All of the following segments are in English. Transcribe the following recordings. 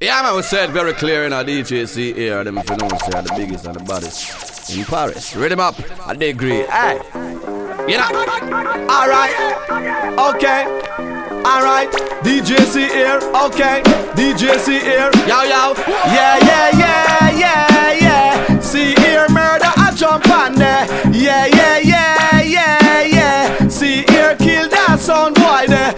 Yeah, man, we said very clear in our DJ C-Air. Them if you know, say the biggest and the baddest in Paris. Read them up. I agree. Hey, you know. All right. Okay. All right. DJ C-Air. Okay. DJ C-Air. Yo yo. Yeah yeah yeah yeah yeah. See here, murder. I jump on there. Yeah yeah yeah yeah yeah. See here, kill that sound boy there.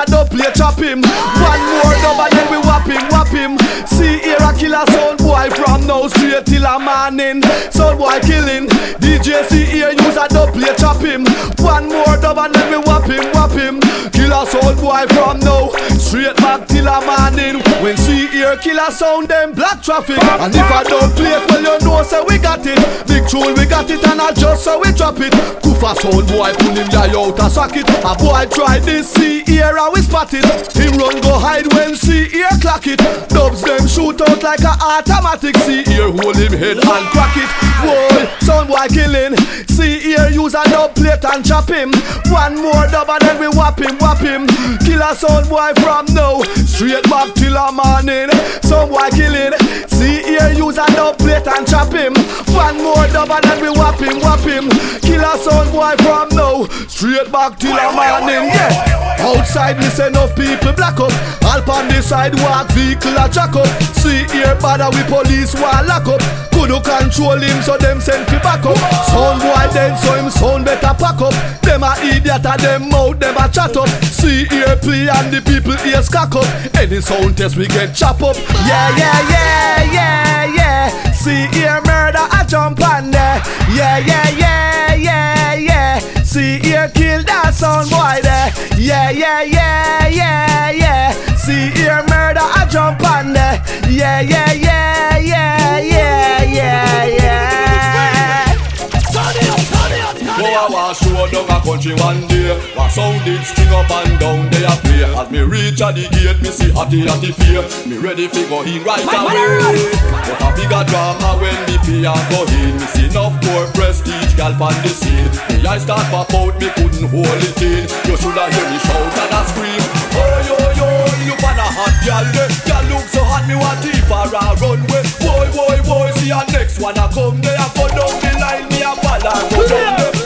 A dub play chop him. One more dub then we whap him, whap him. See here, a killer sound from now straight till a morning. Sound boy killing. DJ C-Air, use a play chop him. One more dub and then we whap him, whap him. Killer sound boy from now straight back till a morning. When see here, killer sound them black traffic. And if I don't play it, well you know say we got it. Big tune we got it and I just so we drop it. Kufa sound boy pull him guy out a socket. A boy try this see here and we spot it. Him run go hide when here clock it. Dubs them shoot out like a automatic. See here hold him head and crack it. Boy, sound boy killing. See here use a dub plate and chop him. One more dub and then we whap him, whap him. Kill Killer sound boy from now straight back till a morning. Some boy killing. See here use a dub plate and chop him. One more dub and then we whap him, whap him. Sound boy from now straight back till a morning. Yeah. Outside say enough people black up. All on the sidewalk vehicle a jack up. See here bother we police wall lock up. Couldn't control him so them send fi back up. Sound boy then so him sound better pack up. Them a idiot and them mouth them a chat up. See here play and the people ears cock up. Any sound test we get chop up. Yeah yeah yeah yeah. See here murder I jump on there. Yeah yeah yeah yeah yeah. See here kill that sound boy there. Yeah yeah yeah yeah yeah. See here murder I jump on there. Yeah yeah yeah yeah yeah yeah Go a wa show down a country one day. Wa sound it string up and down they a play. As me reach at the gate me see hotty hotty fear. Me ready fi go in right away. But a bigger drama when me pay and go in. Me see enough poor prestige gal on the scene. Me eyes start pop out me couldn't hold it in. You shoulda hear me shout and a scream. Oh yo yo you pan a hot gal there Gal look so hot me want deep for a runway. Boy boy boy see a next one a come. There Go down the line me a and go down there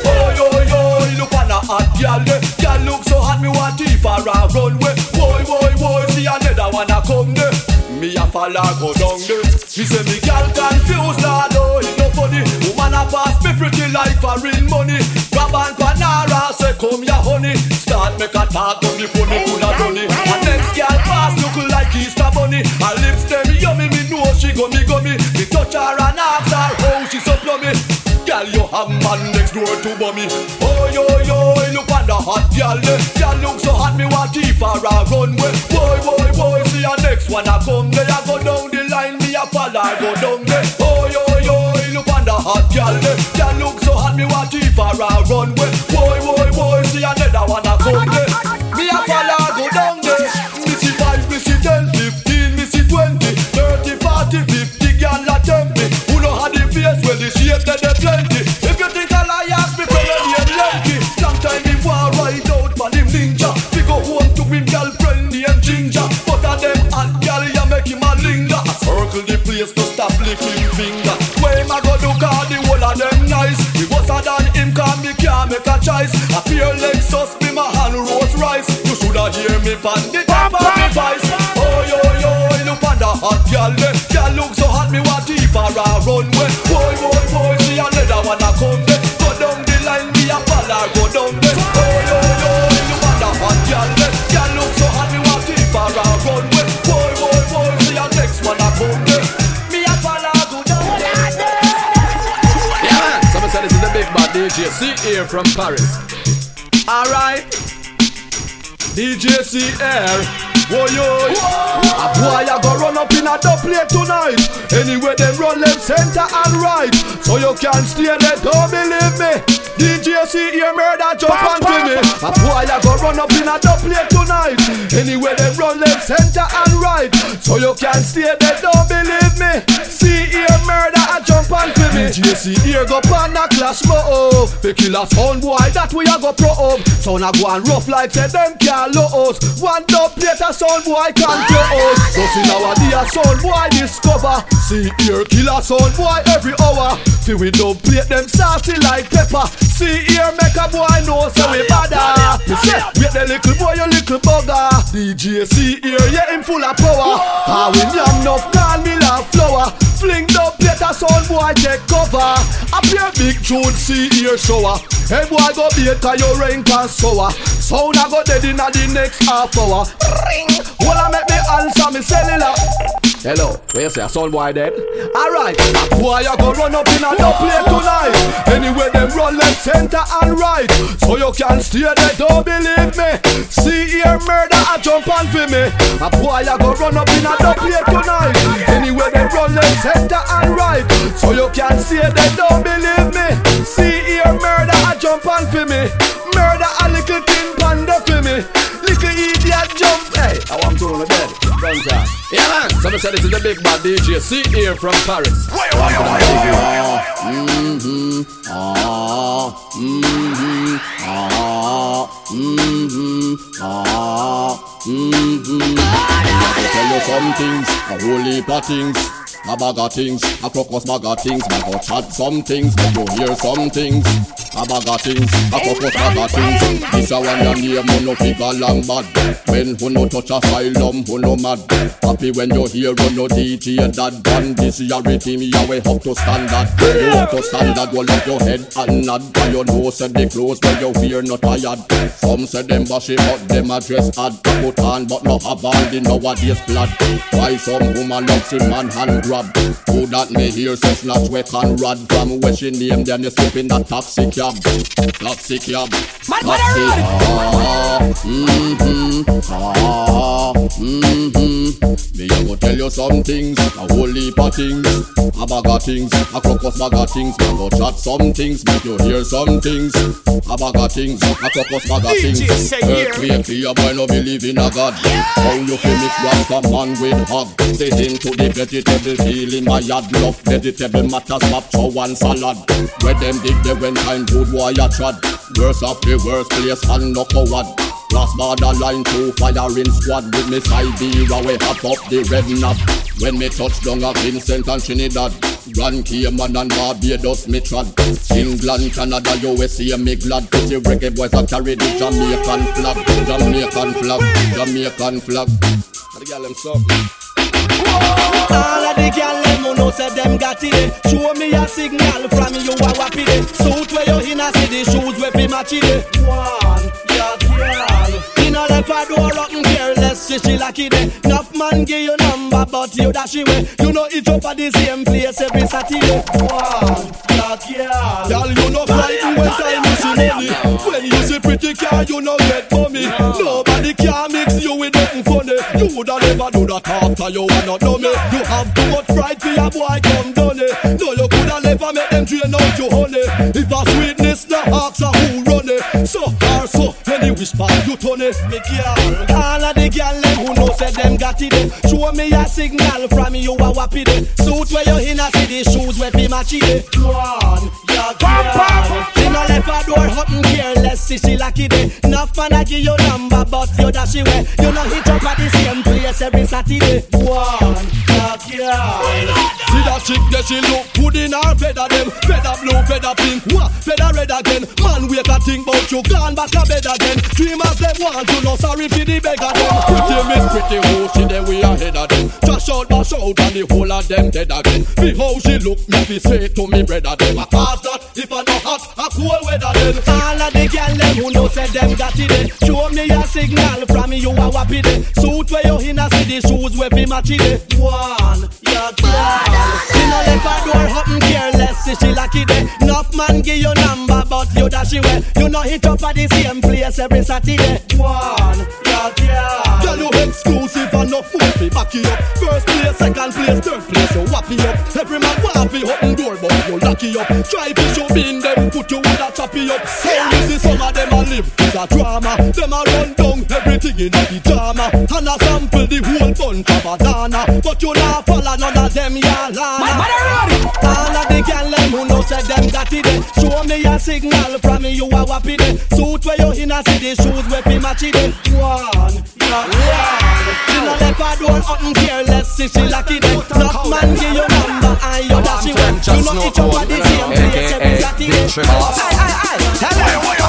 hot gal there. Gal look so hot, me want tea for a runway. Boy boy boy, see another one a come there. Me a fall and go down there. Me say me gal confused, lord oh it no funny. Woman a pass me pretty like for real money. Grab and panara say come ya honey. Start make a talk on me me full of money. And next gal pass look like Easter bunny. Her lips them yummy, me know she gummy gummy. Me touch her and ask her how she so plummy. Girl, you have man next door to bummy. Oh yo hot girl. there. Girl look so hot, me want tea for a runway. Boy boy boy, see your next one a come there. I go down the line, me a fall, I go down make a choice. A pure Lexus be my hand rose rice. You shoulda hear me pan the top of the voice. Oh yo yo, look on the hot gal. there. Eh. Gal look so hot me want tea for a runway. DJ. Here from Paris. Alright. DJ C Air. Yo. A boy a go run up in a double tonight. Anyway, them run left, center and right. So you can't stay there, don't believe me. DJ C Air murder jump onto me. A boy a go run up in a dub plate tonight. Anywhere they run left, center and right. So you can stay there, don't believe me. See here murder a jump onto me. DJ C-Air go pan a clash oh, mo The killer sound boy that we a go pro up Sound a go and rough like say them can't low us One dub plate a sound boy can't close Just in our day a sound boy discover See here killer sound boy every hour See we dub plate them saucy like pepper See here make a boy know so we bada. You say wait the little boy you little bugger. DJ C-Air yeah him full of power. How we yam enough call me love flower Fling dub plate a sound boy take cover. I play big tune see here shower. Hey boy go beat your rain can sour. Sound a go dead in the next half hour. Ring. Well I make me answer me cellular Hello, where you say a sound boy dead? Alright, boy I go run up in a no play tonight. Anyway them run left, center and right. So you can stay there, don't believe me. See here murder a jump on for me. A boy I go run up in a no play tonight. Anyway them run left, center and right So you can stay there, don't believe me See here murder a jump on for me Murder a little king panda for me Little idiot jump Hey, I want to on the bed Don't? Yeah man, somebody said this is the big bad DJ See here from Paris Mm-hmm. Ah, mm-hmm. Ah, mm-hmm. Ah, mm-hmm. I tell you some things, a whole heap of things. A bag of things, a crocus bag of things. Me go chat some things, make you hear some things. A bag of things, a crocus bag of things. This a one your name, who no figure long bad. When who no touch a asylum, who no mad. Happy when you hear who no DJ that band. This your rhythm, you way up to standard. You up to standard, you lift your head and nod. And you know said the clothes when you wear not tired. Some say them bashy, but them a dress hard. Put on, but no have on the nowadays blood. Why some woman loves him man hand grab? Who that me hear say snatch we can rod from where she name then you slip in that taxi cab. Taxi cab. Taxi. Ah, mm-hmm. Ah, you some things, a whole heap of things, a bag of things, a crocus bag of things. Me go chat some things, make you hear some things, a bag of things, a crocus bag of things. DJ say here. Earthquake fear, boy no believe in a God. How you feel mix rasta man with hog? Say into the vegetable field in my yard. Love vegetable matters, pop one salad. Where them dig they when time good boy a trod. Worst of the worst place and no coward. Cross border line to firing squad with me side B we hot up the red knob. When me touch down at Vincent and Trinidad. Grand Cayman and Barbados me trod. England, Canada, USA me glad. Cause the reggae boys are carry the Jamaican flag. Jamaican flag, Jamaican flag. All of the gyal them who know say them got it. Show me a signal from you a wap it. Suit where you in a see the shoes where fi match it. One. Left a door rotten careless, she she lucky day. Enough eh. man give you number, but you dash away. Eh. You know each up at the same place every Saturday. One, yeah, gyal. Gyal, you know frightened when time see money. When you see pretty car, you know get money. Nobody can mix you with nothing funny. You woulda never do that after you are not me. You have too much pride for your boy come done it. No, you coulda never make them drain out your honey. If a sweetness whisper you turn it. Me girl, all of the girl them who know say them got it. eh. Show me a signal from you a wap it. eh. Suit where you in a the shoes where fi match it. eh. One, yeah, girl. She no left a door open careless, see she lucky day. Enough man a give you number, but you dash away. You know hit up at the same place every Saturday. One, yeah, girl. Chick that she look good in her feather them. Feather blue, feather pink, what? Feather red again. Man wake a think about you, gone back a bed again. Dreamers them want to know sorry for the beggar them. Pretty miss, pretty hoe, she there we ahead of them. Trash out, bash out and the whole of them dead again. See how she look, me fi say to me brother them. I pass weather then All of the girl them who know say them got it eh. Show me a signal from you a wap it eh. Suit where you in a the shoes where fi match it. One, yeah, girl. She no left a door open careless, see she lucky day. Enough man give you number, but you dash away. You know hit up at the same place every Saturday. One, yeah, girl. Tell you exclusive fool fi back it up First place, second place, third place, you whap it up Every man want fi open door but you lock it up Try to show in them, put you with a choppy up So you some of them a live, it's a drama Them a run down everything in the drama And a sample the whole bunch of a But you not follow none of them, y'all All of the girl them who know latty there. Show me a signal from me, you a wappy there. Suit where you in a the shoes where fi matchy there. One, yeah, one. She no left her door open careless, see she lucky. Not man give you number and you dash it You know other the same place every latty there. Aye, aye, aye. Tell them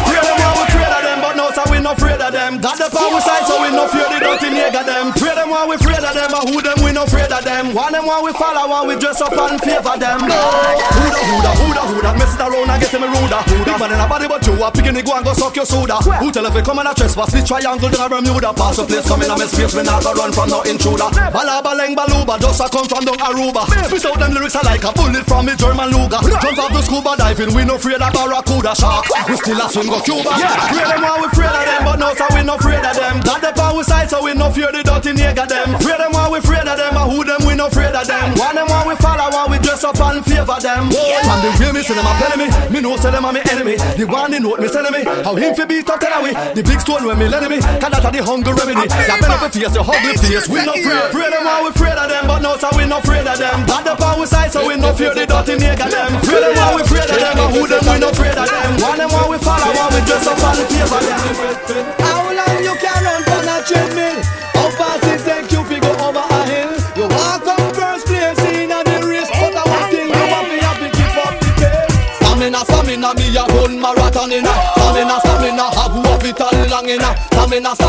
them. While we follow, while we dress up and favor them. Who da who da who da who da mess it around and get me ruder. Big man in a body, but you a picking the go and go suck your soda. Who tell if you come and a trespass, this triangle down a Bermuda. Pass the place, come in a me space, me not go run from no intruder. Bala baleng baluba, just a come from down Aruba. Spit out them lyrics are like a bullet from me German Luger. Jump off the scuba diving, we no afraid of barracuda shark. We still a swim go Cuba. Yeah, afraid them while we afraid of them, but now so we no afraid of them. Got the power side, so we no fear the dirty nigga them. Afraid them while we afraid of them, and who them we no afraid of them. One them while we follow, while we dress up and favor them. And the way me see them a telling me, me know say them a me enemy. The one they note me telling me, how him fi beat up tell away. The big stone when me lending me, cause that a the hunger remedy. Ya bend up your face, your ugly face, we no afraid. Afraid them while we afraid of them, but now so we no afraid of them. Got the power side, so we no fear the dirty nigga them. Afraid them while we afraid of them, and who them we no afraid of them. One them while we follow, while we dress up and favor them.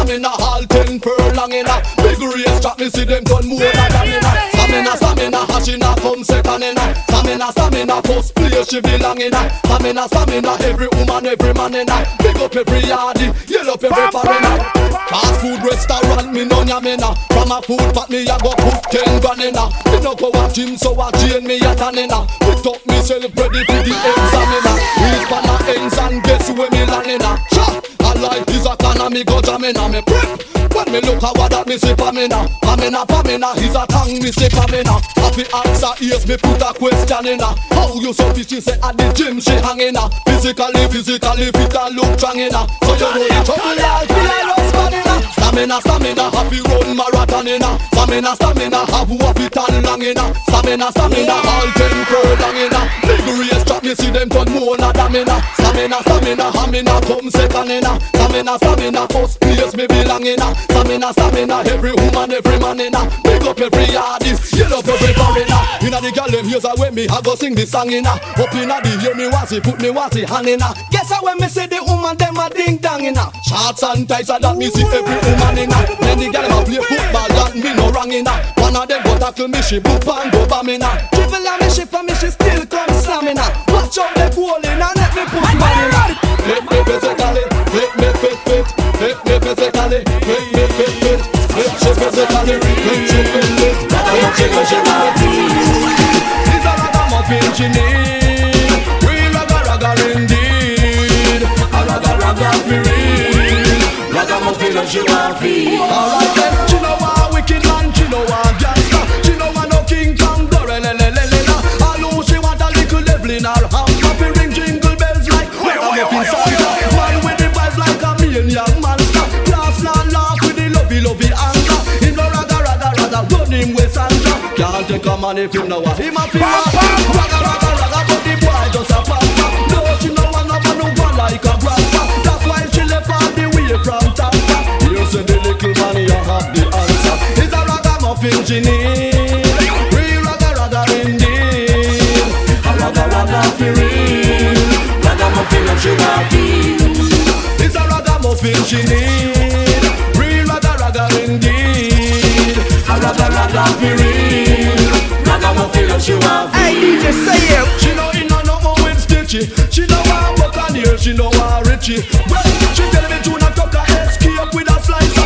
Stamina, stamina, all ten furlong inna. Big race track, me see them done more than inna. Stamina, stamina, hashina come second inna. Stamina, stamina, first place she belong inna. Stamina, stamina, every woman, every man inna. Big up every yardie, yell up every foreigner. Fast food restaurant, me no yam inna. From a food pot, me a go put ten grand inna. Me no go a gym, so a chain me a tan inna. Put up myself ready for the examiner. Reach for my ends and me go jam inna me prep. When me look at what that me say pamina, pamina, pamina, he's a tongue me say pamina. Happy answer yes me put a question inna. How you so fit she say at the gym she hang inna. Physically, physically fit and look strong inna. So you know the trouble all feel I love stamina. Stamina, stamina, happy run marathon inna. Stamina, stamina, have what it and long inna. Stamina, stamina, all ten furlong inna. Big race track me see them turn more than damina. Stamina, stamina, hamina come second inna. Stamina, stamina, first place me belong inna. Stamina, stamina, every woman, every man inna. Big up every artist, yell up every foreigner. Inna the gal them here's a way me I go sing this song inna. Up inna the hear me want put me want hand inna. Guess how when me say the woman them a ding dong inna. Shorts and tights a that me see every woman inna. Then the gal them a play football that me no wrong inna. One of them go tackle me she boop and go bam inna. Dribble on me she for me she still come slam inna. Out the goal inna let me put man inna. Let me physically, let me fit fit, let me physically, let me fit fit, let she physically, let she fit fit, let she physically. He's a ragamuffin she need, real raga raga indeed, a raga raga for real, ragamuffin and she want feel. Alright then, Can't take a man if you know what him a feel. Raga raga raga, but the boy just a pamper. No, she no want no man who go like a grandpa. That's why she left all the way from Tampa. You say the little man, you have the answer. He's a ragamuffin genie. Real raga raga indeed. A raga raga for real. Ragamuffin and she feel. It's a ragamuffin she need. Real raga raga indeed. A raga raga for real. And she want. Hey DJ, say it. She know in no no with stitchy. She know want buck and here, she know want richie. Well, she tell me to not tuck a escape with a slice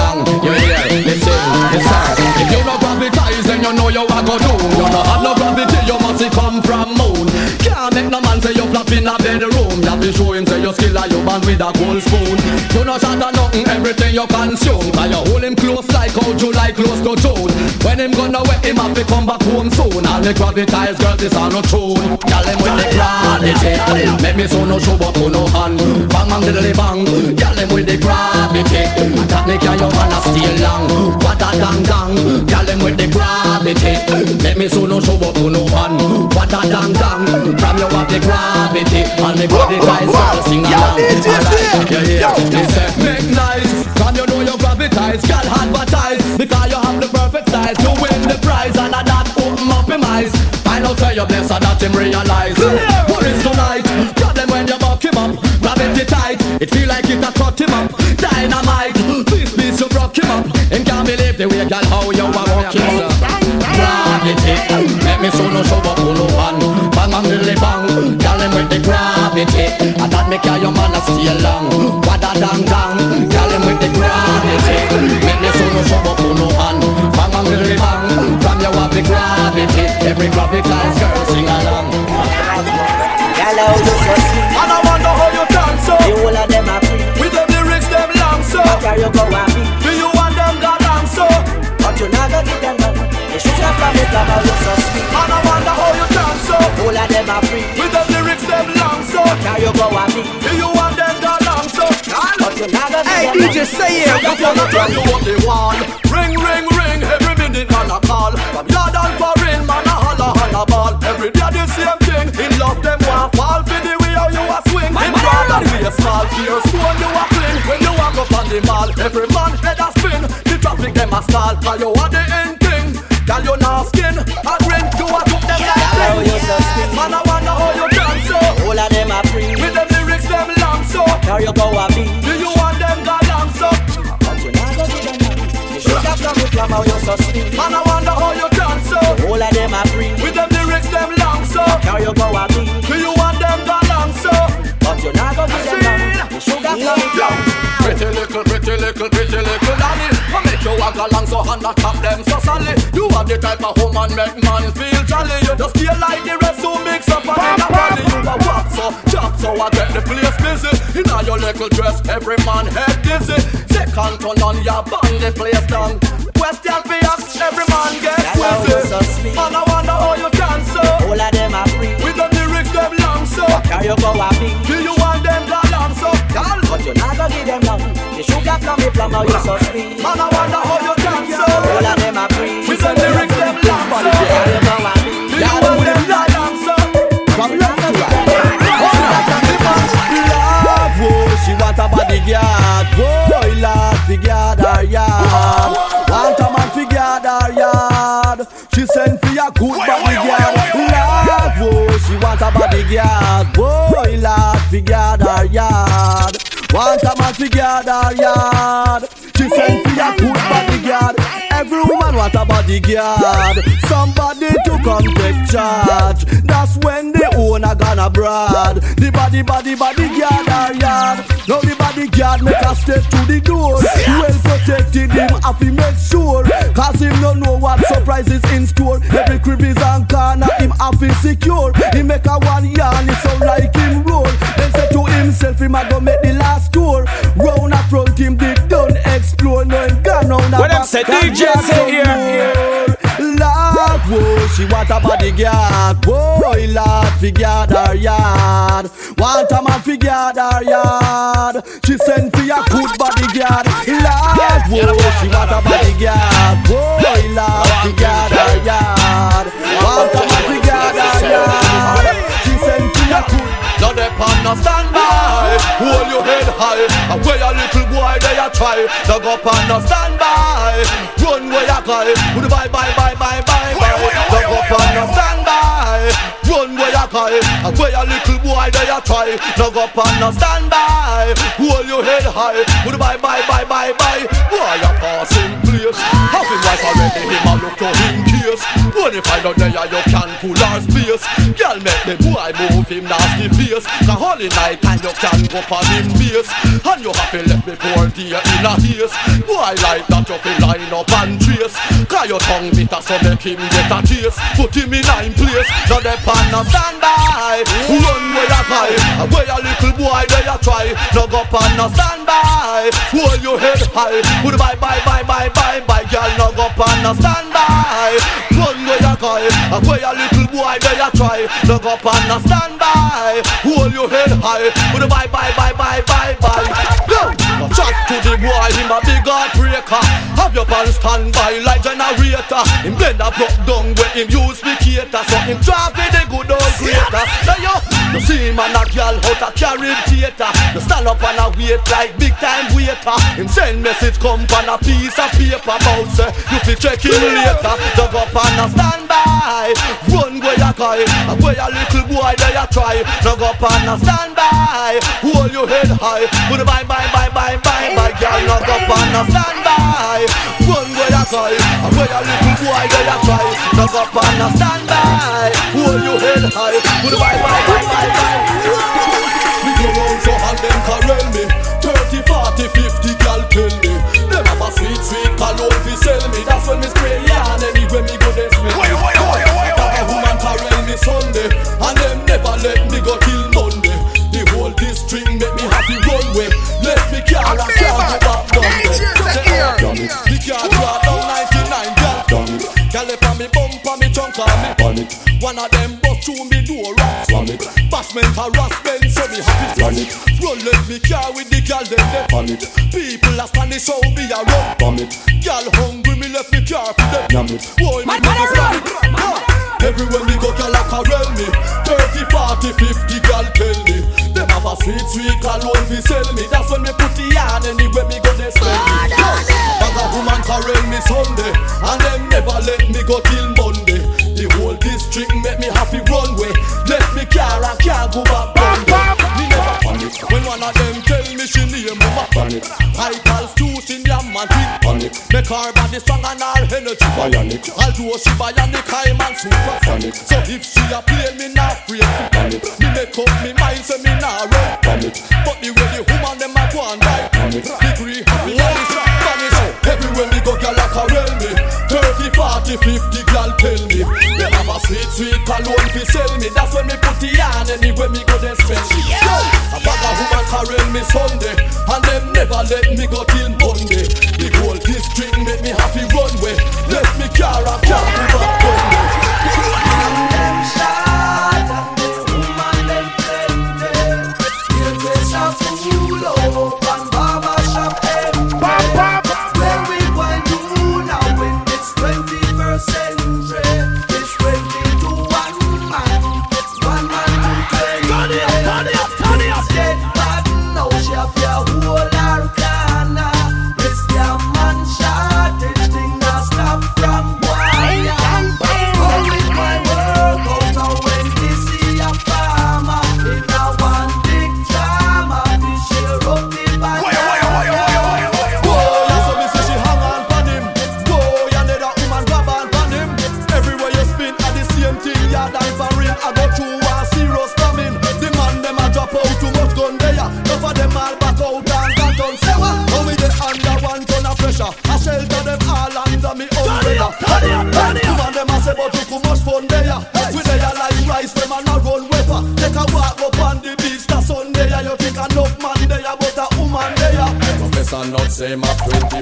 know a go do. You no have no say you flop in a bedroom. That be show him say you skill like you man with a gold spoon. You no shot a nothing everything you consume. Cause you hold him close like how you like close to June. When him gonna wet him up he come back home soon. All the gravitize girl this are no tune. Tell him with the gravity Make me so no show but no hand. Bang bang diddly bang. Tell him with the gravity That make your man a stay long? What a dang dang. Tell him with the gravity Make me so no show but no hand. What a dang dang. From you have the gravity And the gravitize girl sing along Alright, yeah, yeah, listen Make nice. From you know you gravitize. Girl advertise. Because you have the perfect size To win the prize. And a that open up him eyes. Find out where you're blessed And that him realize. What is tonight? Problem when you buck him up. Gravity tight. It feel like it a cut him up. Dynamite. Please, please you broke him up. And can't believe the way girl how you a walk him up Gravity Make me so no show up no one Bang bang diddly bang. Girl him with the gravity. And that make your man a stay long. Wada dang dang. Girl him with the gravity. Make me so no show up no one Bang bang diddly bang. From you have the gravity. Every gravitize girl sing along. Girl, how you so sweet. And I wonder how you dance so The whole of them are free. With them lyrics them long so Carry you go and be. Do you want them got long so But you not gonna give them none. They should have from it, love how you so sweet. Whole of them are free. With them lyrics them long so. Carry you go and be. Do you want them got long so. But you not gonna Hey, give them DJ, none. say it. You wanna tell you what they want. Ring, ring, ring Every minute man a call. From yard and foreign Man a holla, holla ball. Every day the same thing. In love them want fall For the way how you a swing. In broad and way small Fear stone you a clean When you walk up on the mall Every man head a spin. The traffic them a stall Cause you are the end king Girl you not skin. A grin You a took them like Girl, how you sweet. Man I wonder how you dance so whole of them are free. With them lyrics them long so Carry you go and be. Do you want them got long so But you not gonna give them none. They should have it, love how you sweet. Man, I wonder how you dance so whole of them are free. With them lyrics, them long so Carry you go and so hand not tap them so solid You have the type of woman make man feel jolly You just feel like the rest who mix up and in a body You a walk so, chop so I get the place busy In all your little dress, every man head dizzy Second turn on your band, the place down Question for ask, every man get Girl, how you so. Man, I wonder how you dance so The whole of them are free. With them lyrics, them long so Carry you go and be. Do you want them gone long so Girl, But you not gonna give them none. The sugar from me plum, how oh, you so sweet. Man, I wonder how guard her yard. Want a man fi guard her yard. She send fi a good bodyguard. Every woman want a bodyguard. Somebody to come take charge. That's when the owner gonna brad. The body, body, bodyguard her yard. Now the bodyguard make a step to the door. Well protected him, have to make sure. Cause him no know what surprises in store. Every is on corner, him have to secure. He make a one yarn, it sound like him roll. Then say to himself, him a go make the last tour. Round a front him, dig done explore. No him gone on a When back, say can DJ say here, Lord, whoa, she want a bodyguard. Boy, Lord, fi guard her yard. Want a man fi guard her yard. She send fi a good bodyguard. Lord, whoa, she want a bodyguard. Boy, Lord, fi guard her yard. Want a man fi guard her yard. She send fi a good Now they pan no stand by Hold your head high And where a little boy they a try. Now go pan no stand by. Run where you cry With the bye bye bye bye bye bye. Now go pan no stand by. Run where cry guy. Where a little boy there you try. No go up and no stand by. Hold your head high. Goodbye, bye, bye, bye, bye. Boy, you passing place. Having wife already, him a look to him case. When you find out there, you can pull our space. Girl, make the boy move him nasty face. The holy night and you can go on him base. And you have to let me pour dear in a haze. Boy, like that you feel line up and trace. Cause your tongue bitter so make him get a taste. Put him in nine place. Now the pan now stand by. Run where you cry. Where a little boy there you try. Now go pan now stand by. Hold your head high. Put bye bye bye bye bye bye. Girl now go pan now stand by. Run where you cry. Where a little boy there you try. Now go pan now stand by. Hold your head high. Put bye bye bye bye bye bye. Go. Chat to the boy, him a big heartbreaker. Have your pal stand by like generator. Him blend a block down where him use the cater. So him with the good old creator. Yo, you see him and a girl out a carry theater. You stand up and a wait like big time waiter. Him send message come on a piece of paper. Bout say you fi check him later. Dug up and a stand by. Run where you cry. And where a little boy there you try. Dug up and a stand by. Hold your head high. Put bye bye bye bye bye bye. Girl, dug up and a stand by. Run where you cry. And where a little boy there you try. Dug up and a stand by. Hold your head high. Put bye bye bye bye bye. Me go round so and them carel me. 30, 40, 50 gal tell me. Them have a sweet, sweet cologne fi sell me. That's when me spray yarn anywhere me go they smell me Have a woman carel me Sunday And them never let me go till Monday. The whole district make me happy run way. Let me car and can't go back down there The car draw down 99 gal Gal up on me bumper, me trunk on me. Bonnet One of them harassment, so me happy. Run it Run let me car with the gal them they on it People are standing so me a run. From it Gal hungry, me left me car for them. Yam it, boy me never stand it Ah, Everywhere me go gal a carel me. 30, 40, 50 gal tell me. Them have a sweet, sweet cologne fi sell me. That's when me put the yarn anywhere me go they spend me. Bag a woman carel me Sunday. And them never let me go till go back Monday Me never panic When one of them tell me she name me ma panic I call Susan Yam and Twin panic Make her body strong and her energy bionic Although she bionic I'm man super sonic So if she a play me not to panic Me make up me mind say me not run panic But the way the woman them a go and die panic Degree happy not vanish Everywhere me go gal a carel me 30, 40, 50 gal tell me sweet, sweet cologne fi sell me. That's when me put the yarn anywhere me go then spend. It Yo, a bag of woman carel me Sunday And them never let me go till Monday. The whole district make me happy runway. Let me car and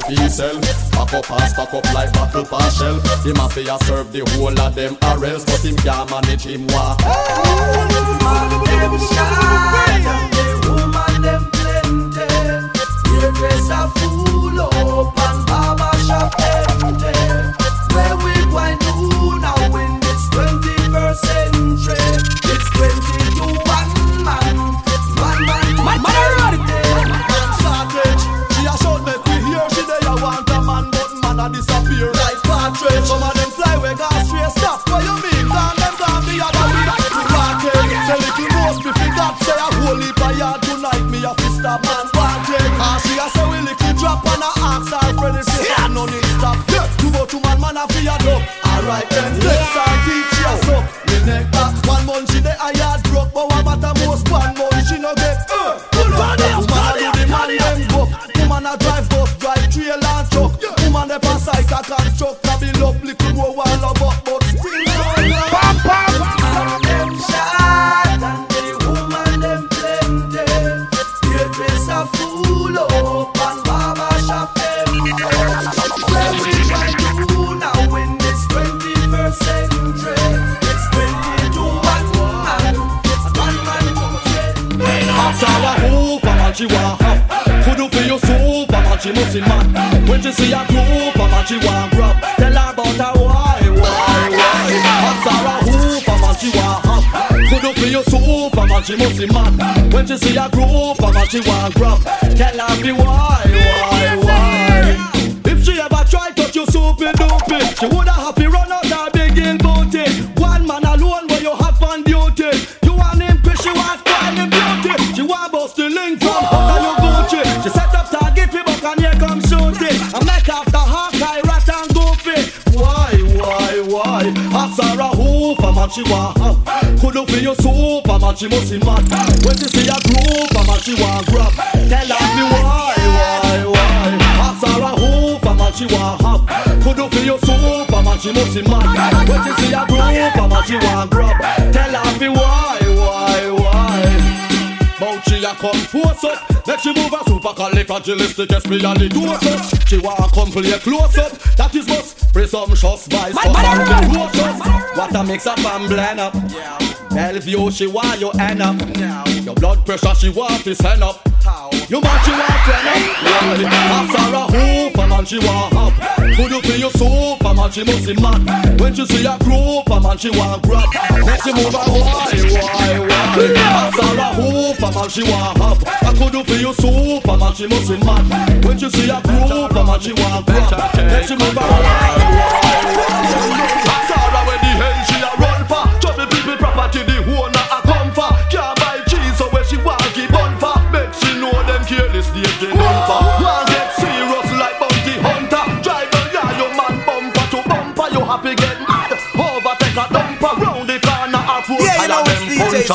20 feet sell Pack up and stack up like battle pass shell Him a fi a serve the whole of them arrels But him can't manage him walk Man she see a group, a man she want grab. Tell her be why, why, why. If she ever try touch your soupy doopy, she woulda happy run out her big in booty. One man alone where you have on duty. You want him cause she want him beauty. She want bust the link from under your Gucci. She set up target buck and here come shoot it. I make after Hawkeye, rat and goofy. Why, why, why? After a hoof, a man she want. Could do for your soup, a man she must be mad. When she see a group, a man she want grab. Tell her me why, why, why? After a hoof, a man she want have. Could do for your soup, a man she must be mad. When she see a group, a man she want grab. Tell her me why, why, why? Bout she a come force up Make she move a super califragilistic especially dose up She wanna come play close up That is must presumptuous by Man, man, some close up What a mix up and blend up. Bellevue she want you end up. Your blood pressure she want to send up You man she want friend up After a hoop a man she want up. Could you feel your soup a man she must be mad. When she see a group a man she want grab. Make she move a why why why? After a hoop a man she want have I could do for you soup a man she must be mad. When she see a group a man she want grab. Make she move a why why why? After her when the hell she a run for Trouble people property the owner a come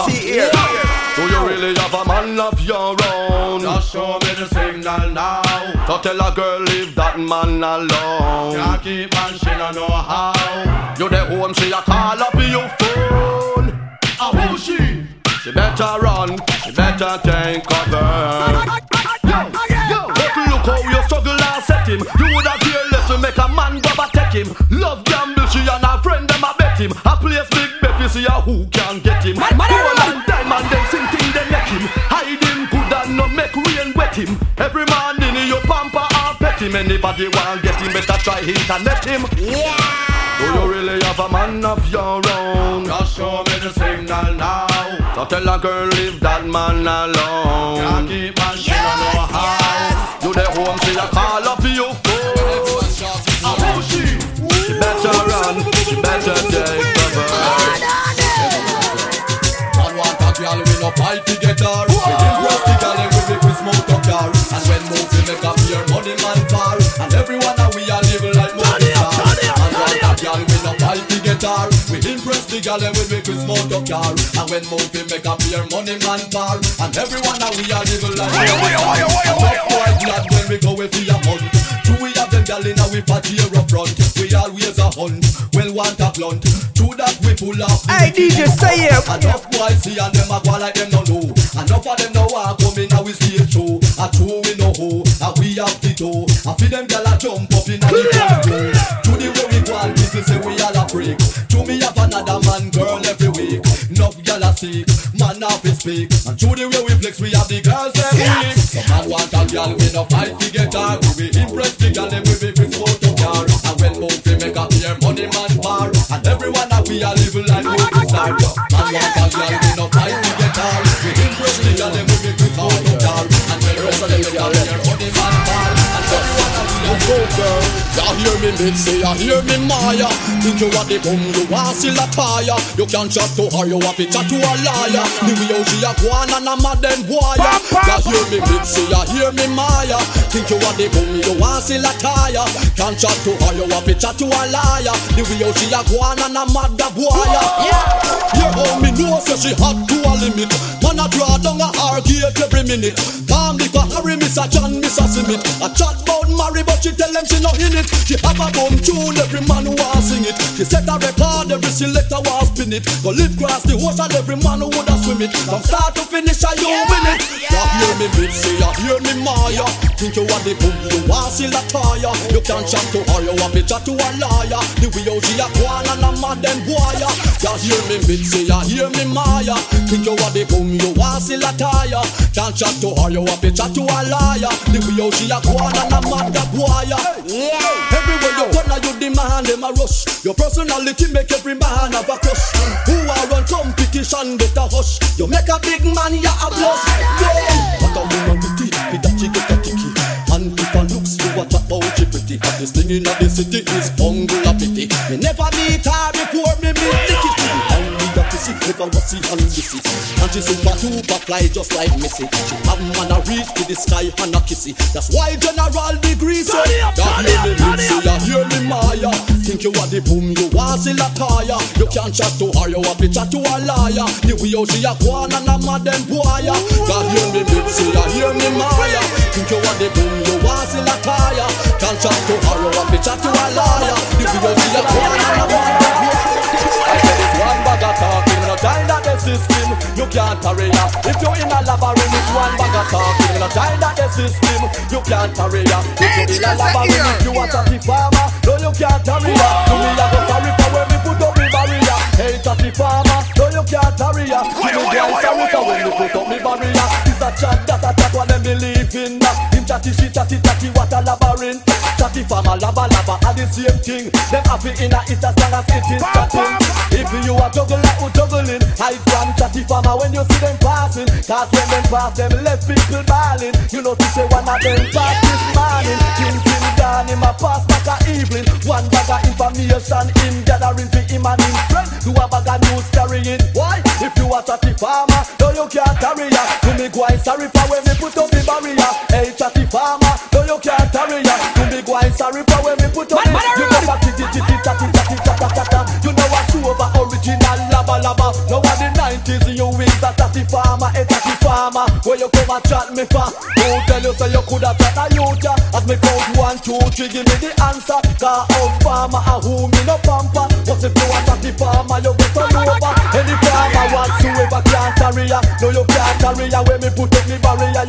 here. Do you really have a man of your own? Just show me the signal now. So tell a girl leave that man alone Can't keep man, she no know how. You the home she a call up your phone Ah, who she? She better run, she better take cover Yo, yo, take a look how you struggle and set him You woulda care less to make a man grab a take him Love gamble, she and her friend them a bet him A place big bet we see a who can get him Man, man, Gold man. and diamond them sing thing they neck him Hide him good and no make rain wet him Every morning you pamper and pet him Anybody want get him better try internet him Yeah. Do you really have a man of your own? Just show me the signal now. So tell a girl leave that man Can't keep man, she no know how. You the home she a call up fight to get her. We girl and we make we smoke up car. And when move we make up here money man far. And everyone that we are live like movie star. Man want a girl we no fight to get her. We impress the girl and we make we smoke up car. And when move we make up here money man far. And everyone that we are live like movie star. And top boy glad when we go with the amount. True we have them gal in a we party here up front. We always a hunt. Well want a blunt. That we. Hey, DJ, say it. Enough boys see and them a go like them no know. Enough of them now a come in a we stage show. A true we know who, a we have the dough. A fi them gyal a jump up in a the front row. To the way we go and people say we all a freak. To me have another man girl every week. Enough gyal a sick, man have to speak. And to the way we flex we have the girls them weak. Some man want a gyal we no fight to get her. We impress the gyal them we be bring smoke to car. And when both we make up here money man bar. And everyone we are living like movie star. Man want a gyal we no fight to get her. We impress the gyal them we smoke to car. And when rest of them make up here money man bar. And we girl. Ya hear me mid say, ya hear me Maya. Think you are the bum, you are still a tire. You can't chat to her, you have to chat to a liar. The way how she a go on and a mad them boy. Ya hear me mid say, ya hear me Maya. Think you are the bum, you are still a tire. Can't chat to her, you have to chat to a liar. The way how she a go on and a mad the boy. Yeah, yeah, how me know say she hot to a limit. Man a draw down a gate every minute. Calm the Harry, Miss a John, Miss a Simit. A chat about marry, but she tell them she not in it. She have a bum tune, every man who want sing it. She set a record, every selector want spin it. Go live cross the ocean, every man who woulda swim it. From start to finish, I you win it. Ya hear me bit, say ya hear me Maya. Think you want the boom, you want still a tire. You can't chat to her, you want me chat to a liar. The way she a go on and a mad them boy. Ya hear me bit, say ya hear me Maya. Think you want the boom, you want still a tire. Can't chat to her, you want me chat to a liar. The way how she a go on and a mad boy. Yeah. Everywhere you turn, you demand them a rush. Your personality make every man have a crush. Who are run competition a hush. You make a big man, ya a. Yeah. What a woman with that she get a ticky. And if her looks, you a watch about she pretty. But this thing in the city is bungle a pity. Me never meet her never was see and missy. And she super duper fly just like Missy. She have man a reach to the sky and a kissy. That's why general degree so. Ya hear me Mitzi, ya hear me Maya. Think you are the boom, you want still a tire. You can't chat to her, you have to chat to a liar. The way how she a go and a mad them boy. Ya hear me Mitzi, ya hear me Maya. Think you are the boom, you want still a tire. Can't chat to her, you have to chat to a liar. The way how she a go and a mad them boy. System you can't hurry up. If you're in a labyrinth, it's one bag of talking, no time that the system you can't hurry up. If you're in a labyrinth, you want a farmer, no you can't hurry up. To me, I go sorry for when we put up the barrier. Hey, tatty farmer, no you can't hurry up. To me, I sorry for when we put up the barrier. It's a chat that attack what them believe in. Him chatty, she chatty, chatty, what a labyrinth. Chatty farmer, laba, laba, are the same thing. Them happy in a it as long as it is chatting. Um, if you a juggle like who juggling Hide from chatty farmer when you see them passing Cause when them pass them left people balling You know to say one of them pass this morning King King down him a pass back a evening. One bag of information him gathering for him and him friend. Do a bag of news carrying. Why? If you a chatty farmer No you can't carry ya. To me go sorry for when me put up the barrier. Hey chatty farmer No you can't carry ya. To me go sorry for when me put up the You know titty chatty chatty chatta chatta You know a over original laba laba. Now the 90s you wings a tatty farmer, a tatty farmer Where you come and chat me for Who tell you say you coulda chat a youth As me count one, two, three, give me the answer. Car house farmer a who me no pamper. What if you a tatty farmer, you get all over Any farmer whatsoever can't carry ya. No you can't carry ya. When me put up me barrier,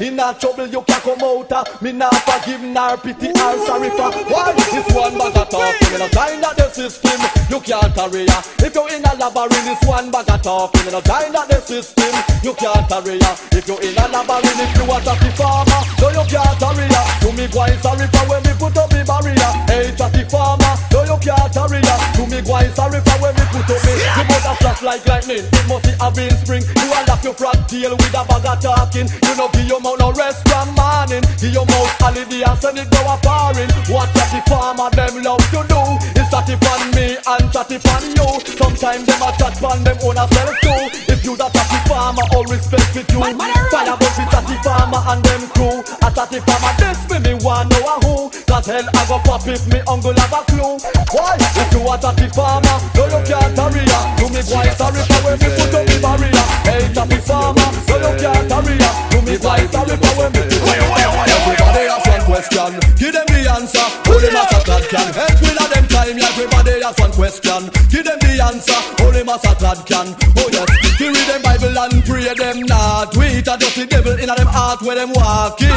In a trouble you can't come out uh. Me not forgive nor pity or sorry for Why? This one bag of talk Me no kind of the system You can't ya. If you're in a labyrinth, this one bag of talking No kind of the system You can't ya. If you're in a labyrinth, if you a chatty farmer No you can't ya. To me going sorry for when me put up the barrier. Hey chatty farmer No you can't ya. To me going sorry for when me put up me. You must have flash like lightning It must have been spring. You a your front deal with a bag of talking. You know give your mouth no rest from morning. Give your mouth holiday and send it go a foreign. What chatty farmer them love to do Is chatty on me and chatty on you. Sometimes them a chat on them own a self too. If you the chatty farmer, all respect with you. Fire but the chatty farmer and them crew. A chatty farmer this me me want know a who. Cause hell I go pop if me uncle have a clue. Why? If you a chatty farmer, no you can't carry ya. Do me quite sorry for when me put up the barrier. Hey chatty farmer, no you can't carry ya Do me quite sorry for when me put up the barrier Everybody has one question, give them the answer. As God can. Help with a them time Everybody has one question, give them the answer. As God can. Oh yes, to read them Bible and pray them not. Tweet a dirty devil in a them heart where them walk keep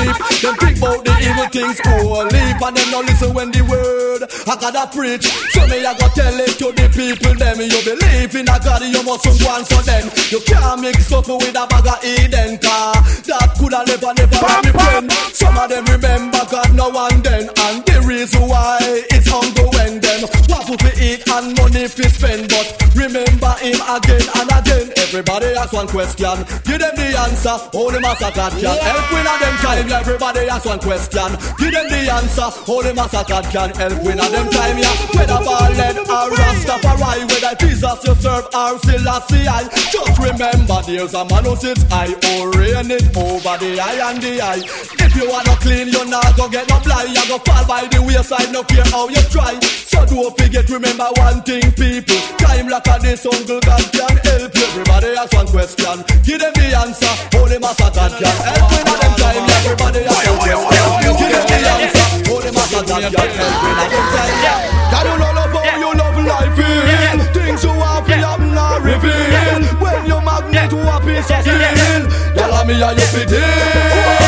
Them think about the evil things only And them no listen when the word I gotta preach. So me I go tell it to the people them. You believe in a God, you must go on for them. You can't mix up with a bag of Eden car. That coulda never, never bam, be friend. Some of them remember God no one then, and the reason why it's hunger when them. What if we eat and money if we spend, but remember Him again and again. Everybody ask one question. Give them the answer. Hold the God can. Yeah. Help win them time. Yeah. Everybody ask one question. Give them the answer. Hold the God can. Help win them time. Yeah. Whether Ballet or Rastafari, whether Jesus you serve or Selassie, I just remember there's a man who sits high, orient it over the eye and the eye. If you wanna clean, you're not gonna get no fly. You're gonna fall by the your side no care how you try. So don't forget, remember one thing, people. Time like a this uncle God can help you. Everybody has one question. Give them the answer. Holy Master God can help you. Now them time, everybody has one question. Give them the answer. Holy Master God can help you. Now them time. Can you know love how you love life in? Things you have, you have not revealed. When you magnet, you a piece of steel. Tell me how you feel.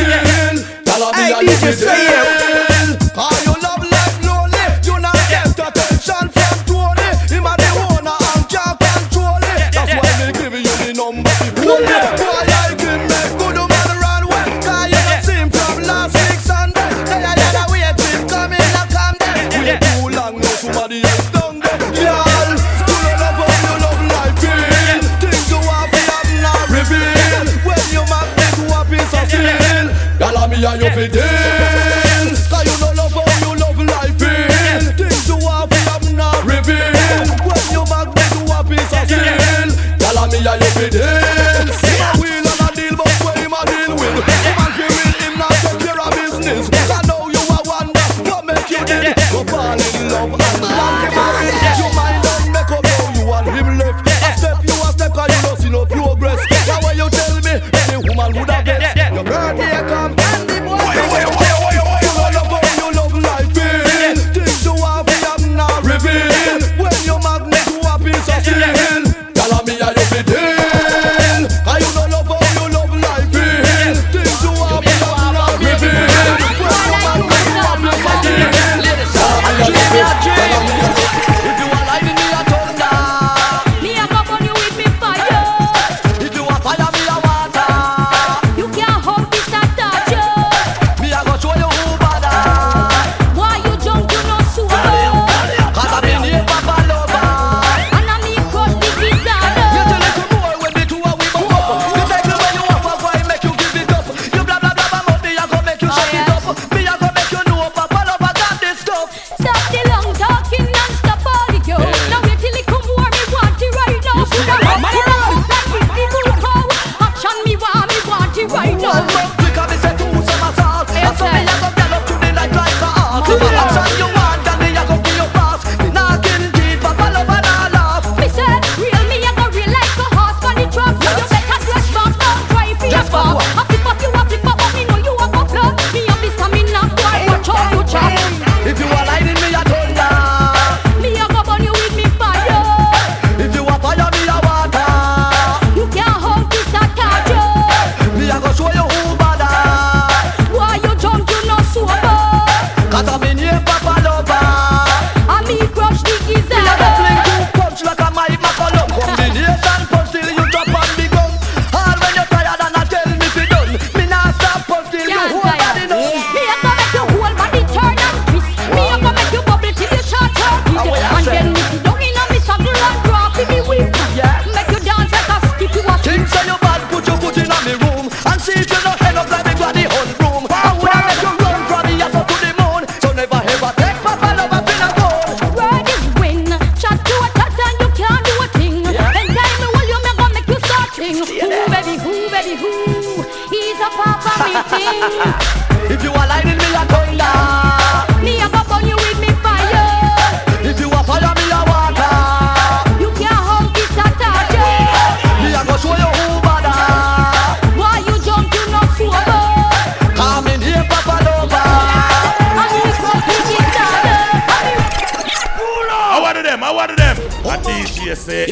I just a give me We did.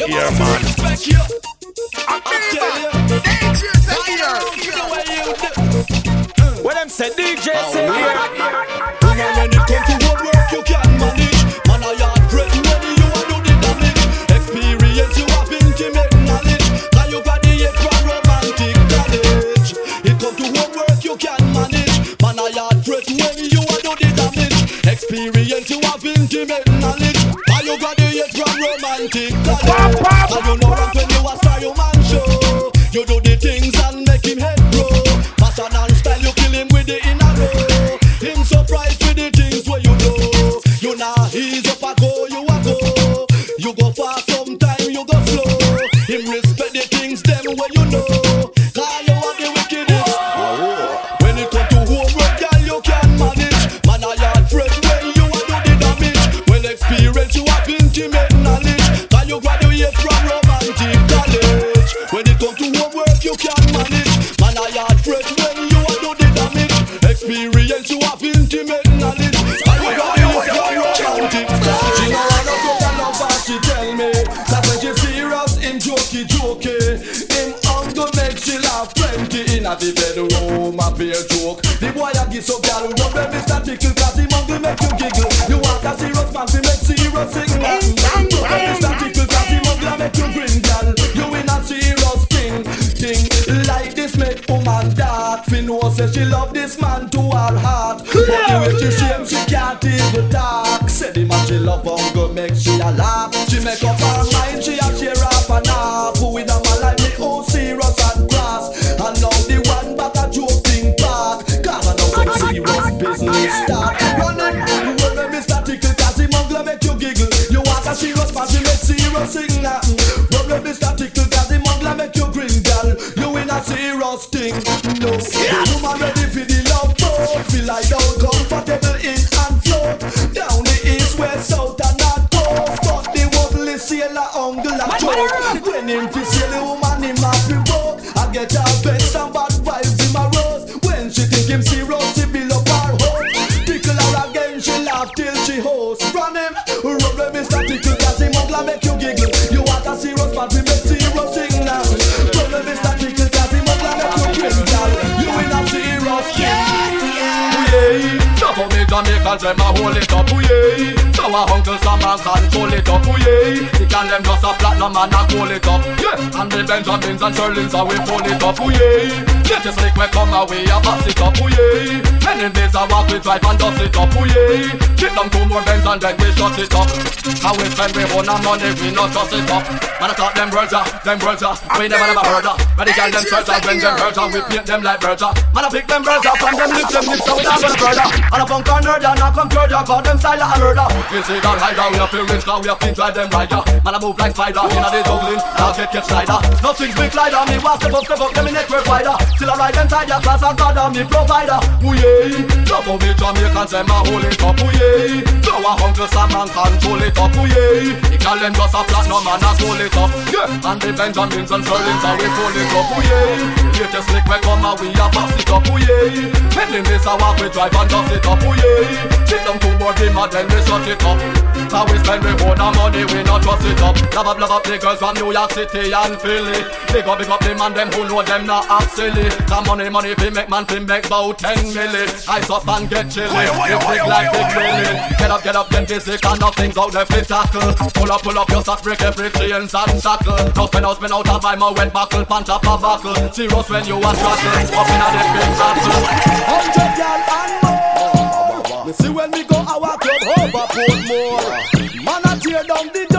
here, man. Respect. I tell you. DJ's. What them say, DJ's oh, here. Woman, when it comes to road work, you can manage. Man, I am ready when you are do the damage. Experience you have intimate knowledge. Now you got the extra romantic college? It comes to road work, you can manage. Man, I am ready when you are do the damage. Experience you have when you a The give so gal rub them Mr. Tickle cause him hungry make you giggle. You want a serious man to make serious signal. Them Mr. Tickle cause him hungry make you grin gal. You in a serious thing, thing like this make woman dark. Fi know say she love this man to her heart. But the way she shame she can't even talk. Say the man she love hunger make she a laugh. She make up her serious sing that. Me Mr. Tickle cause him hungry make you grin girl. You in a serious thing. Jamaicans them a hold it up, yeah. So a Uncle Sam and control it up, yeah. The can them just a platinum and a call it up, yeah. And the Benjamins and Sherlins a we pull it up, yeah. Latest lick we come away a pass it up, ooh yeah. Many days a walk we drive and dust it up, ooh yeah. Get them two more Benz and then we shut it up. How we spend we own our money, we not trust it up. Man I thought them words them words we never never heard of. But the girl them treasure, when them hurt we paint them like virgin. Man I pick them up and them lift them lips out and go further. And a punk and nerd and a come ya call them style a murder. We see that rider, we have to rich now, we have to drive them rider. Man I move like spider, inna the juggling, now get catch slider. Nothing's big glider, me was step up, step up, them in network wider. Still I ride inside your class and God me provider. Ooh yeah, love how me Jamaicans them a hold it up, ooh yeah. Now a Uncle Sam and control it up, ooh yeah. The girl them just a platinum and a roll it up, yeah. And the Benjamins and Sherlins a we pull it up, ooh yeah. Latest lick we come and we a pass it up, ooh yeah. Enemies a walk we drive and dust it up, ooh yeah. Sit down to board him and then we shut it up. How we spend we own our money, we not trust it up. Love up, love up the girls from New York City and Philly. Big up, big up the man them who know them not act silly. The money, money fi make man fi make bout ten milli. Ice up and get chilly. You big like big willy. Get up, get up, then physic and nothing's out there fi tackle. Pull up, pull up your socks, break every chains and shackle. Now spin out, spin out, and buy my wet buckle, pant up a buckle. Serious when you a struggle, up inna the big battle. Hundred gal and more. Me see when we go our club over Portmore. Man a tear down the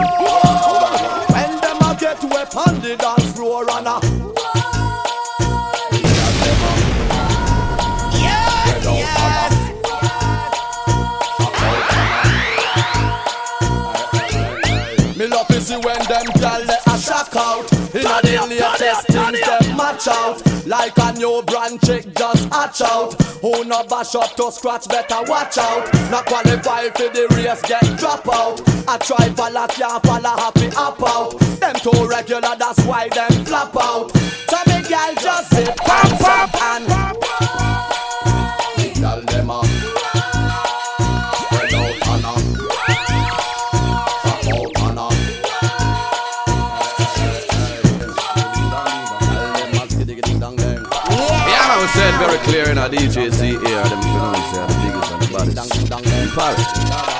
latest things them match out. Like a new brand chick just hatch out. Who no bash up to scratch better watch out. Not qualify for the race get drop out. I try follow can't follow happy up out. Them too regular that's why them flop out. So me gal just sit pop pop and said very clear in our DJ C-Air. Them pronounce uh, the biggest and the baddest. Paris. Gal them a